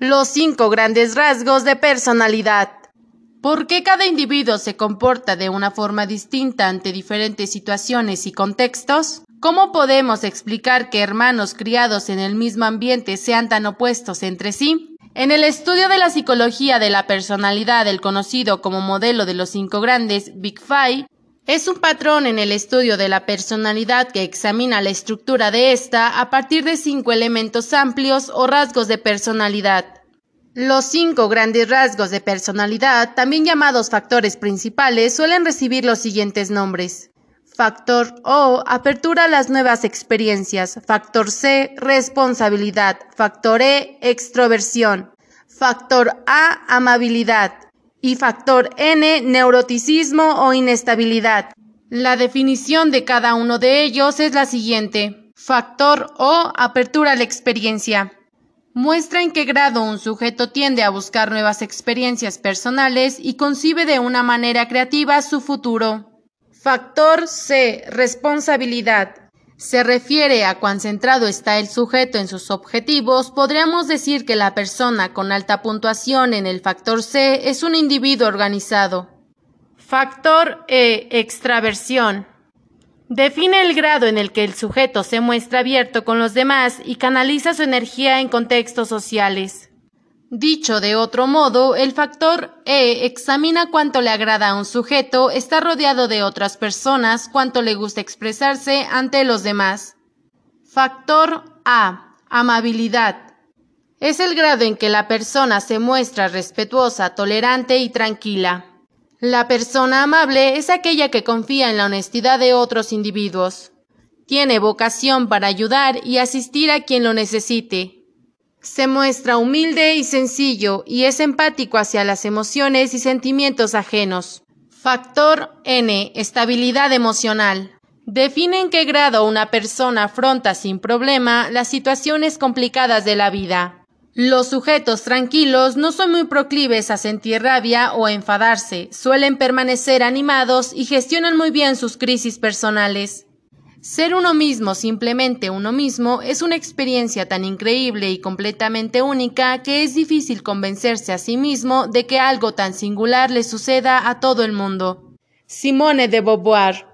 Los cinco grandes rasgos de personalidad. ¿Por qué cada individuo se comporta de una forma distinta ante diferentes situaciones y contextos? ¿Cómo podemos explicar que hermanos criados en el mismo ambiente sean tan opuestos entre sí? En el estudio de la psicología de la personalidad, el conocido como modelo de los cinco grandes, Big Five, es un patrón en el estudio de la personalidad que examina la estructura de ésta a partir de cinco elementos amplios o rasgos de personalidad. Los cinco grandes rasgos de personalidad, también llamados factores principales, suelen recibir los siguientes nombres. Factor O, apertura a las nuevas experiencias. Factor C, responsabilidad. Factor E, extroversión. Factor A, amabilidad y factor N, neuroticismo o inestabilidad. La definición de cada uno de ellos es la siguiente. Factor O, apertura a la experiencia. Muestra en qué grado un sujeto tiende a buscar nuevas experiencias personales y concibe de una manera creativa su futuro. Factor C, responsabilidad se refiere a cuán centrado está el sujeto en sus objetivos, podríamos decir que la persona con alta puntuación en el factor C es un individuo organizado. Factor E. Extraversión. Define el grado en el que el sujeto se muestra abierto con los demás y canaliza su energía en contextos sociales. Dicho de otro modo, el factor E examina cuánto le agrada a un sujeto estar rodeado de otras personas, cuánto le gusta expresarse ante los demás. Factor A. Amabilidad. Es el grado en que la persona se muestra respetuosa, tolerante y tranquila. La persona amable es aquella que confía en la honestidad de otros individuos. Tiene vocación para ayudar y asistir a quien lo necesite. Se muestra humilde y sencillo y es empático hacia las emociones y sentimientos ajenos. Factor N. Estabilidad emocional. Define en qué grado una persona afronta sin problema las situaciones complicadas de la vida. Los sujetos tranquilos no son muy proclives a sentir rabia o enfadarse, suelen permanecer animados y gestionan muy bien sus crisis personales. Ser uno mismo, simplemente uno mismo, es una experiencia tan increíble y completamente única que es difícil convencerse a sí mismo de que algo tan singular le suceda a todo el mundo. Simone de Beauvoir